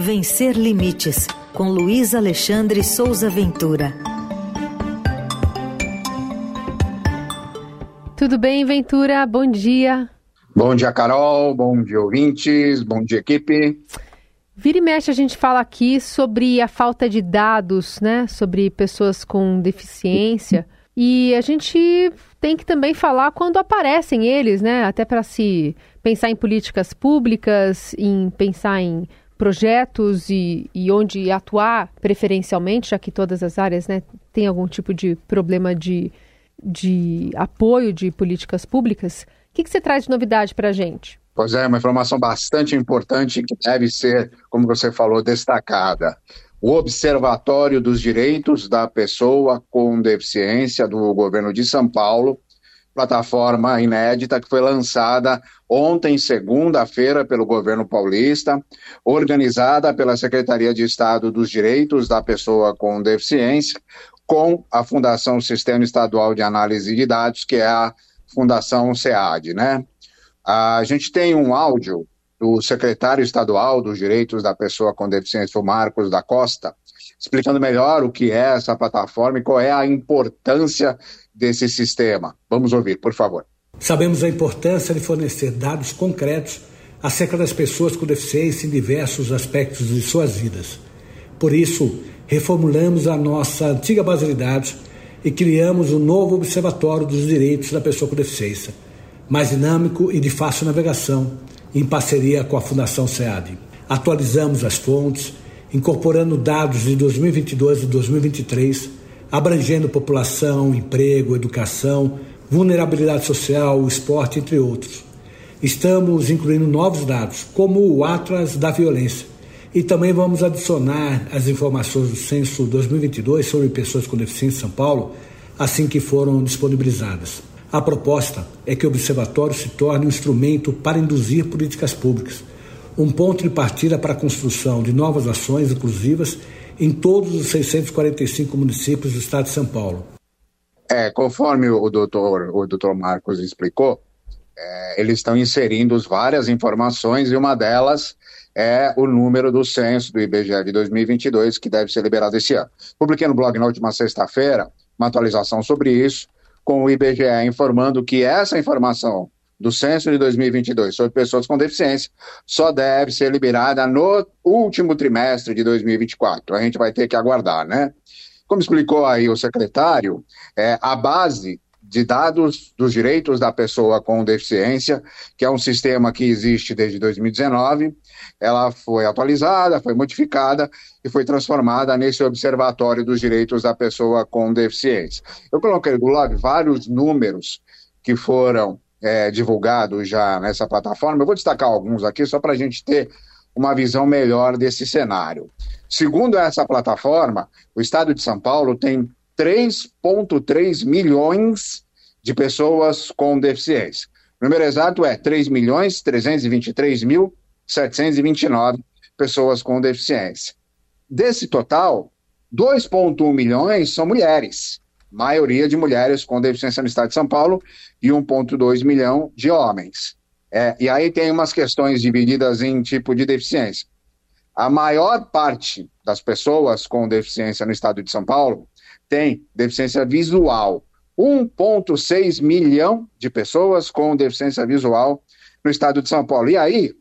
Vencer Limites, com Luiz Alexandre Souza Ventura. Tudo bem, Ventura? Bom dia. Bom dia, Carol. Bom dia, ouvintes. Bom dia, equipe. Vira e mexe, a gente fala aqui sobre a falta de dados, né? Sobre pessoas com deficiência. E a gente tem que também falar quando aparecem eles, né? Até para se pensar em políticas públicas, em pensar em projetos e, e, onde atuar preferencialmente, já que todas as áreas né, têm algum tipo de problema de, de apoio de políticas públicas. O que, que você traz de novidade para a gente? Pois é, uma informação bastante importante que deve ser, como você falou, destacada. O Observatório dos Direitos da Pessoa com Deficiência do governo de São Paulo plataforma inédita que foi lançada ontem, segunda-feira, pelo governo paulista, organizada pela Secretaria de Estado dos Direitos da Pessoa com Deficiência, com a Fundação Sistema Estadual de Análise de Dados, que é a Fundação SEAD, né? A gente tem um áudio do secretário estadual dos Direitos da Pessoa com Deficiência, o Marcos da Costa, explicando melhor o que é essa plataforma e qual é a importância desse sistema. Vamos ouvir, por favor. Sabemos a importância de fornecer dados concretos acerca das pessoas com deficiência em diversos aspectos de suas vidas. Por isso, reformulamos a nossa antiga base de dados e criamos um novo Observatório dos Direitos da Pessoa com Deficiência, mais dinâmico e de fácil navegação, em parceria com a Fundação SEAD. Atualizamos as fontes, incorporando dados de 2022 e 2023 abrangendo população, emprego, educação, vulnerabilidade social, esporte, entre outros. Estamos incluindo novos dados, como o Atlas da Violência, e também vamos adicionar as informações do Censo 2022 sobre pessoas com deficiência em São Paulo, assim que foram disponibilizadas. A proposta é que o Observatório se torne um instrumento para induzir políticas públicas, um ponto de partida para a construção de novas ações inclusivas em todos os 645 municípios do estado de São Paulo. É, conforme o doutor, o doutor Marcos explicou, é, eles estão inserindo várias informações e uma delas é o número do censo do IBGE de 2022, que deve ser liberado esse ano. Publiquei no blog na última sexta-feira uma atualização sobre isso, com o IBGE informando que essa informação do censo de 2022 sobre pessoas com deficiência só deve ser liberada no último trimestre de 2024. A gente vai ter que aguardar, né? Como explicou aí o secretário, é, a base de dados dos direitos da pessoa com deficiência, que é um sistema que existe desde 2019, ela foi atualizada, foi modificada e foi transformada nesse Observatório dos Direitos da Pessoa com Deficiência. Eu coloquei no blog vários números que foram é, divulgados já nessa plataforma. Eu vou destacar alguns aqui só para a gente ter uma visão melhor desse cenário. Segundo essa plataforma, o estado de São Paulo tem 3,3 milhões de pessoas com deficiência. O número exato é 3 milhões 323 mil 729 pessoas com deficiência. Desse total, 2,1 milhões são mulheres maioria de mulheres com deficiência no estado de São Paulo e 1,2 milhão de homens. É, e aí tem umas questões divididas em tipo de deficiência. A maior parte das pessoas com deficiência no estado de São Paulo tem deficiência visual. 1,6 milhão de pessoas com deficiência visual no estado de São Paulo. E aí,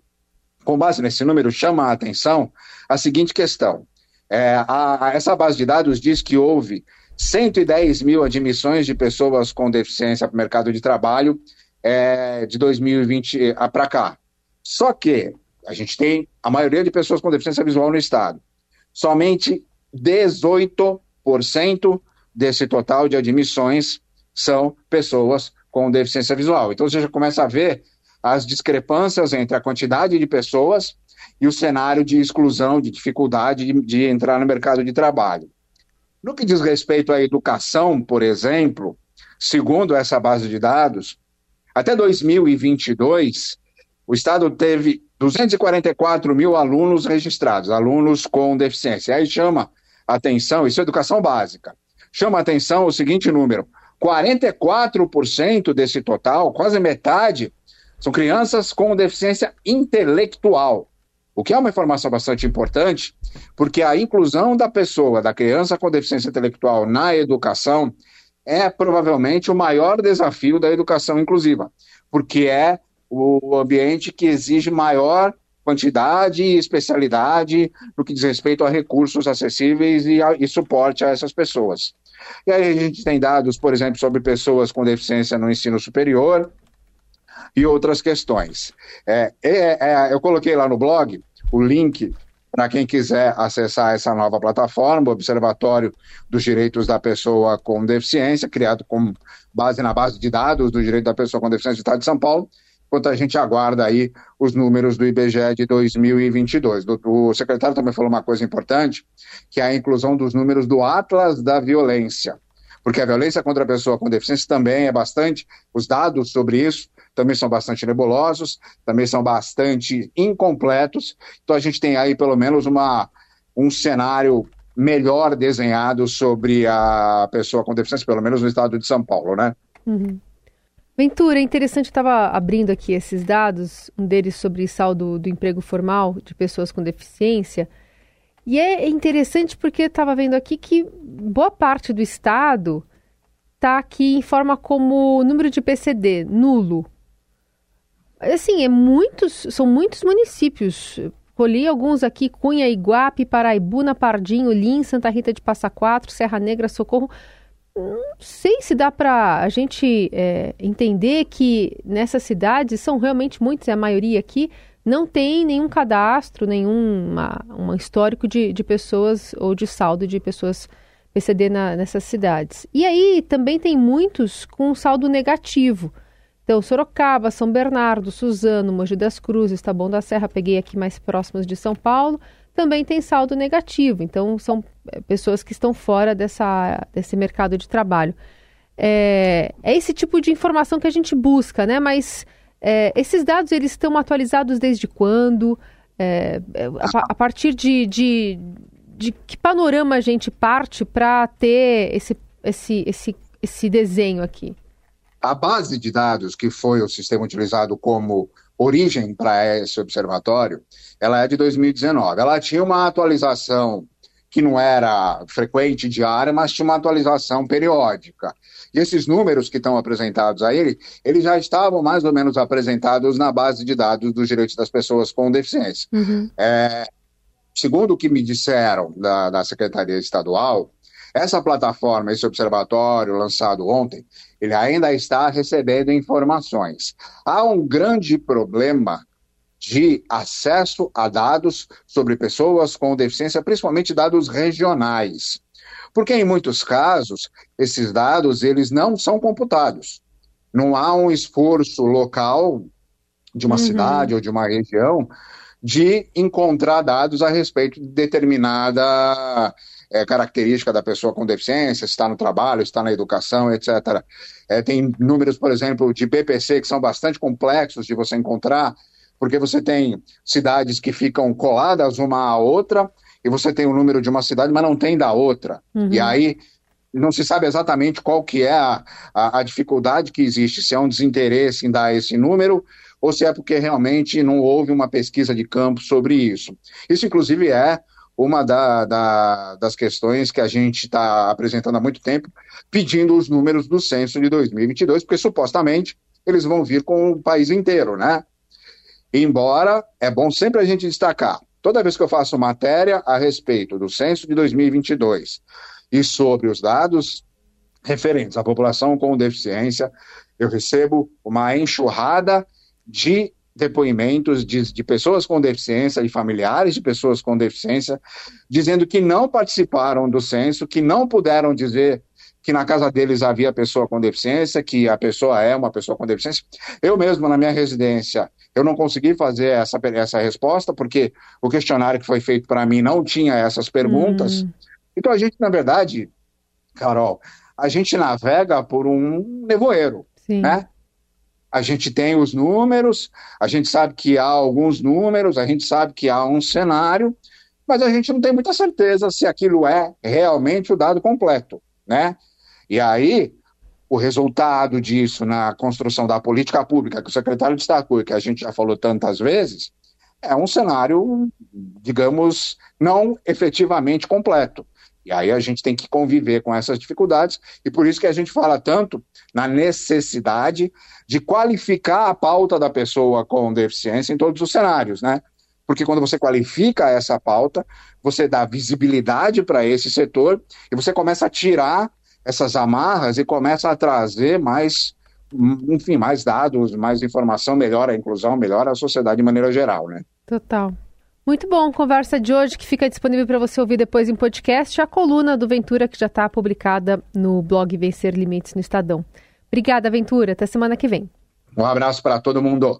com base nesse número, chama a atenção a seguinte questão. É, a, a, essa base de dados diz que houve 110 mil admissões de pessoas com deficiência para o mercado de trabalho é, de 2020 para cá. Só que a gente tem a maioria de pessoas com deficiência visual no estado. Somente 18% desse total de admissões são pessoas com deficiência visual. Então você já começa a ver as discrepâncias entre a quantidade de pessoas e o cenário de exclusão, de dificuldade de, de entrar no mercado de trabalho. No que diz respeito à educação, por exemplo, segundo essa base de dados, até 2022, o Estado teve 244 mil alunos registrados, alunos com deficiência. Aí chama atenção, isso é educação básica, chama atenção o seguinte número: 44% desse total, quase metade, são crianças com deficiência intelectual. O que é uma informação bastante importante, porque a inclusão da pessoa, da criança com deficiência intelectual na educação, é provavelmente o maior desafio da educação inclusiva, porque é o ambiente que exige maior quantidade e especialidade no que diz respeito a recursos acessíveis e, a, e suporte a essas pessoas. E aí a gente tem dados, por exemplo, sobre pessoas com deficiência no ensino superior e outras questões. É, é, é, eu coloquei lá no blog o link para quem quiser acessar essa nova plataforma, o Observatório dos Direitos da Pessoa com Deficiência, criado com base na base de dados do direito da pessoa com deficiência do Estado de São Paulo, enquanto a gente aguarda aí os números do IBGE de 2022. O secretário também falou uma coisa importante, que é a inclusão dos números do Atlas da Violência, porque a violência contra a pessoa com deficiência também é bastante, os dados sobre isso também são bastante nebulosos, também são bastante incompletos, então a gente tem aí pelo menos uma, um cenário melhor desenhado sobre a pessoa com deficiência, pelo menos no estado de São Paulo, né? Uhum. Ventura, é interessante, estava abrindo aqui esses dados, um deles sobre saldo do emprego formal de pessoas com deficiência. E é interessante porque estava vendo aqui que boa parte do estado está aqui em forma como número de PCD, nulo. Assim, é muitos, são muitos municípios. Colhi alguns aqui, Cunha, Iguape, Paraibuna, Pardinho, Lim, Santa Rita de Passa Quatro, Serra Negra, Socorro não sei se dá para a gente é, entender que nessas cidades são realmente muitas, é a maioria aqui, não tem nenhum cadastro, nenhum uma, um histórico de, de pessoas ou de saldo de pessoas PCD na, nessas cidades. E aí também tem muitos com saldo negativo. Então, Sorocaba, São Bernardo, Suzano, Mogi das Cruzes, Taboão da Serra, peguei aqui mais próximos de São Paulo, também tem saldo negativo. Então, são é, pessoas que estão fora dessa, desse mercado de trabalho. É, é esse tipo de informação que a gente busca, né? Mas é, esses dados, eles estão atualizados desde quando? É, é a, a, partir de, de, de que panorama a gente parte para ter esse, esse, esse, esse desenho aqui? A base de dados, que foi o sistema utilizado como origem para esse observatório, ela é de 2019. Ela tinha uma atualização que não era frequente, diária, mas tinha uma atualização periódica. E esses números que estão apresentados aí, eles já estavam mais ou menos apresentados na base de dados dos direitos das pessoas com deficiência. Uhum. É, segundo o que me disseram da, da Secretaria Estadual, essa plataforma, esse observatório lançado ontem, ele ainda está recebendo informações. Há um grande problema de acesso a dados sobre pessoas com deficiência, principalmente dados regionais. Porque em muitos casos, esses dados eles não são computados. Não há um esforço local de uma uhum. cidade ou de uma região de encontrar dados a respeito de determinada é, característica da pessoa com deficiência, se está no trabalho, se está na educação, etc. É, tem números, por exemplo, de BPC que são bastante complexos de você encontrar, porque você tem cidades que ficam coladas uma à outra, e você tem o número de uma cidade, mas não tem da outra. Uhum. E aí não se sabe exatamente qual que é a, a, a, dificuldade que existe, se é um desinteresse em dar esse número, ou se é porque realmente não houve uma pesquisa de campo sobre isso. Isso, inclusive, é uma da, da, das questões que a gente está apresentando há muito tempo, pedindo os números do censo de 2022, porque supostamente eles vão vir com o país inteiro, né? Embora é bom sempre a gente destacar, toda vez que eu faço matéria a respeito do censo de 2022 e sobre os dados referentes à população com deficiência, eu recebo uma enxurrada de depoimentos de, de, pessoas com deficiência, de familiares de pessoas com deficiência, dizendo que não participaram do censo, que não puderam dizer que na casa deles havia pessoa com deficiência, que a pessoa é uma pessoa com deficiência. Eu mesmo, na minha residência, eu não consegui fazer essa, essa resposta, porque o questionário que foi feito para mim não tinha essas perguntas. Hum. Então, a gente, na verdade, Carol, a gente navega por um nevoeiro, Sim. né? A gente tem os números, a gente sabe que há alguns números, a gente sabe que há um cenário, mas a gente não tem muita certeza se aquilo é realmente o dado completo, né? E aí, o resultado disso na construção da política pública, que o secretário destacou que a gente já falou tantas vezes, é um cenário, digamos, não efetivamente completo. E aí a gente tem que conviver com essas dificuldades, e por isso que a gente fala tanto na necessidade de qualificar a pauta da pessoa com deficiência em todos os cenários, né? Porque quando você qualifica essa pauta, você dá visibilidade para esse setor e você começa a tirar essas amarras e começa a trazer mais, enfim, mais dados, mais informação, melhora a inclusão, melhora a sociedade de maneira geral, né? Total. Muito bom, conversa de hoje que fica disponível para você ouvir depois em podcast, a coluna do Ventura que já está publicada no blog Vencer Limites no Estadão. Obrigada, Ventura. Até semana que vem. Um abraço para todo mundo.